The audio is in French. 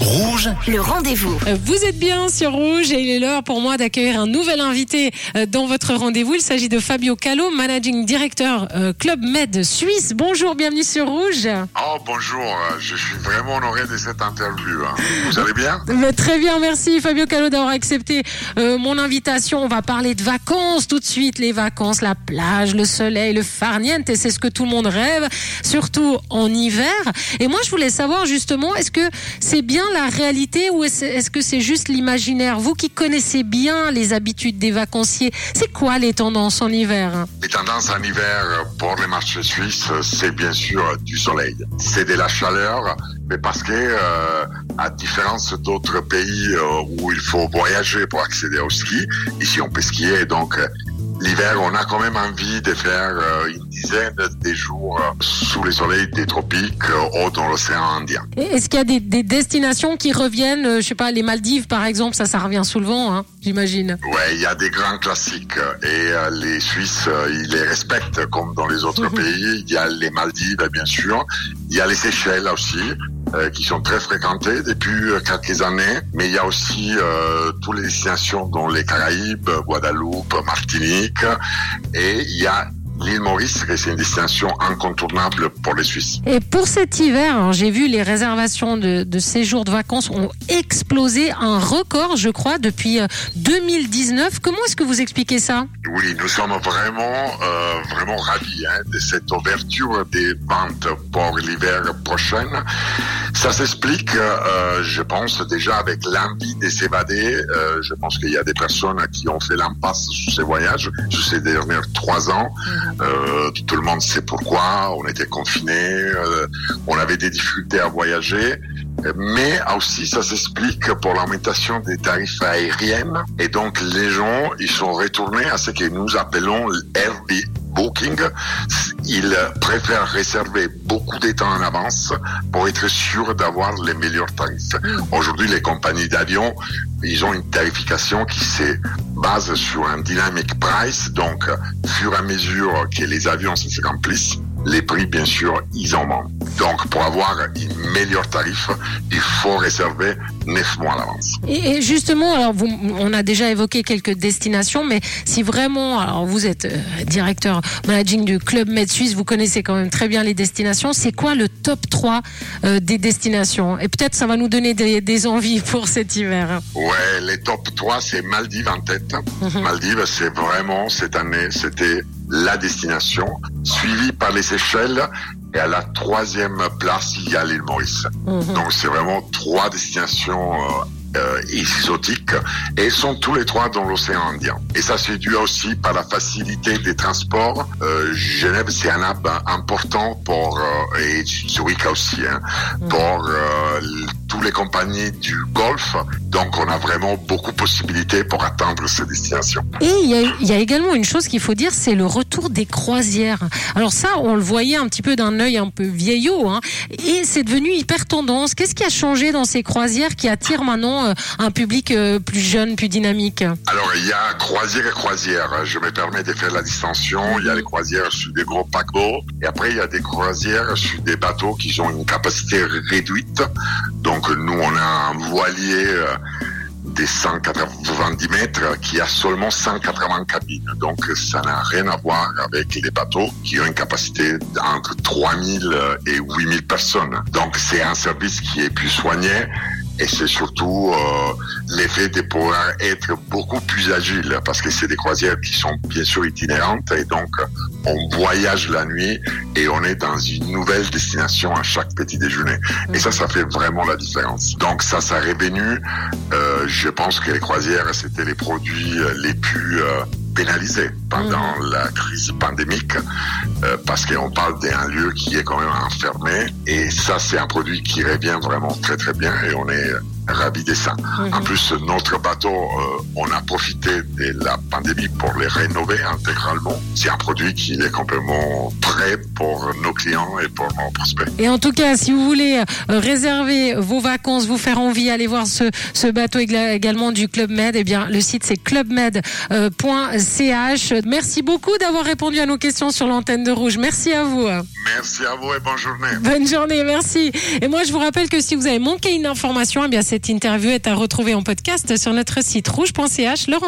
Rouge, Le rendez-vous. Vous êtes bien sur Rouge et il est l'heure pour moi d'accueillir un nouvel invité euh, dans votre rendez-vous. Il s'agit de Fabio Calo, managing director euh, Club Med Suisse. Bonjour, bienvenue sur Rouge. Oh bonjour, euh, je suis vraiment honoré de cette interview. hein. Vous allez bien? Mais très bien, merci Fabio Calo d'avoir accepté mon invitation. On va parler de vacances tout de suite, les vacances, la plage, le soleil, le farniente, et c'est ce que tout le monde rêve, surtout en hiver. Et moi, je voulais savoir justement, est-ce que c'est bien la réalité ou est-ce que c'est juste l'imaginaire? Vous qui connaissez bien les habitudes des vacanciers, c'est quoi les tendances en hiver? Les tendances en hiver euh, pour les marchés suisses, c'est bien sûr euh, du soleil. C'est de la chaleur, mais parce que, euh, à différence d'autres pays où il faut voyager pour accéder au ski, ici on peut skier, donc l'hiver on a quand même envie de faire euh, une dizaine de jours euh, sous les soleils des tropiques euh, ou dans l'océan Indien. Est-ce qu'il y a des, des destinations qui reviennent euh, Je sais pas, les Maldives par exemple, ça, ça revient sous le vent, hein, j'imagine. Ouais, il y a des grands classiques et euh, les Suisses, euh, ils les respectent comme dans les autres pays. Il y a les Maldives, bien sûr. Il y a les Seychelles aussi, euh, qui sont très fréquentées depuis euh, quelques années. Mais il y a aussi euh, toutes les destinations dans les Caraïbes, Guadeloupe, Martinique. Et il y a l'île Maurice, c'est une destination incontournable pour les Suisses. Et pour cet hiver, hein, j'ai vu les réservations de, de séjours de vacances ont explosé un record, je crois, depuis euh, 2019. Comment est-ce que vous expliquez ça? Oui, nous sommes vraiment, euh, vraiment ravis hein, de cette ouverture des ventes pour l'hiver prochain. Ça s'explique, euh, je pense, déjà avec l'envie de s'évader. Euh, je pense qu'il y a des personnes qui ont fait l'impasse sur ces voyages, sur ces derniers trois ans. Euh, tout le monde sait pourquoi. On était confinés, euh, on avait des difficultés à voyager. Mais aussi, ça s'explique pour l'augmentation des tarifs aériens. Et donc, les gens, ils sont retournés à ce que nous appelons l'Airbnb booking. Ils préfèrent réserver beaucoup de temps en avance pour être sûr d'avoir les meilleurs tarifs. Aujourd'hui, les compagnies d'avion, ils ont une tarification qui se base sur un dynamic price. Donc, fur et à mesure que les avions se remplissent, les prix, bien sûr, ils en montent. Donc, pour avoir un meilleur tarif, il faut réserver neuf mois à l'avance. et, et justement, alors vous, on a déjà évoqué quelques destinations, mais si vraiment, alors vous êtes euh, directeur managing du Club Med Suisse, vous connaissez quand même très bien les destinations. C'est quoi le top 3 euh, des destinations? Et peut-être ça va nous donner des, des envies pour cet hiver. Ouais, les top 3, c'est Maldives en tête. Maldives, c'est vraiment, cette année, c'était la destination, suivi par les Seychelles. Et à la troisième place, il y a l'île Maurice. Donc c'est vraiment trois destinations euh, exotiques et sont tous les trois dans l'océan Indien. Et ça c'est dû aussi par la facilité des transports. Euh, Genève c'est un hub important pour euh, et Zurich aussi hein, pour euh, toutes les compagnies du Golfe. Donc on a vraiment beaucoup de possibilités pour atteindre ces destinations. Et il y a, il y a également une chose qu'il faut dire, c'est le retour des croisières. Alors ça, on le voyait un petit peu d'un œil un peu vieillot, hein, et c'est devenu hyper tendance. Qu'est-ce qui a changé dans ces croisières qui attirent maintenant euh, un public euh, plus jeune, plus dynamique Alors, il y a croisière et croisière. Je me permets de faire la distinction. Il y a les croisières sur des gros paquebots. Et après, il y a des croisières sur des bateaux qui ont une capacité réduite. Donc, nous, on a un voilier euh, des 190 mètres qui a seulement 180 cabines. Donc, ça n'a rien à voir avec les bateaux qui ont une capacité entre 3000 et 8000 personnes. Donc, c'est un service qui est plus soigné. Et c'est surtout euh, l'effet de pouvoir être beaucoup plus agile parce que c'est des croisières qui sont bien sûr itinérantes et donc on voyage la nuit et on est dans une nouvelle destination à chaque petit déjeuner. Et ça, ça fait vraiment la différence. Donc ça, ça est revenu. Euh, je pense que les croisières, c'était les produits les plus euh, pénalisés pendant la crise pandémique euh, parce qu'on parle d'un lieu qui est quand même enfermé et ça c'est un produit qui revient vraiment très très bien et on est ravis de ça. Mhm. En plus, notre bateau, euh, on a profité de la pandémie pour les rénover intégralement. C'est un produit qui est complètement prêt pour nos clients et pour nos prospects. Et en tout cas, si vous voulez euh, réserver vos vacances, vous faire envie, aller voir ce, ce bateau également du Club Med, eh bien, le site c'est clubmed.ch. Merci beaucoup d'avoir répondu à nos questions sur l'antenne de Rouge. Merci à vous. Merci à vous et bonne journée. Bonne journée, merci. Et moi, je vous rappelle que si vous avez manqué une information, eh bien, cette interview est à retrouver en podcast sur notre site rouge.ch. Laurent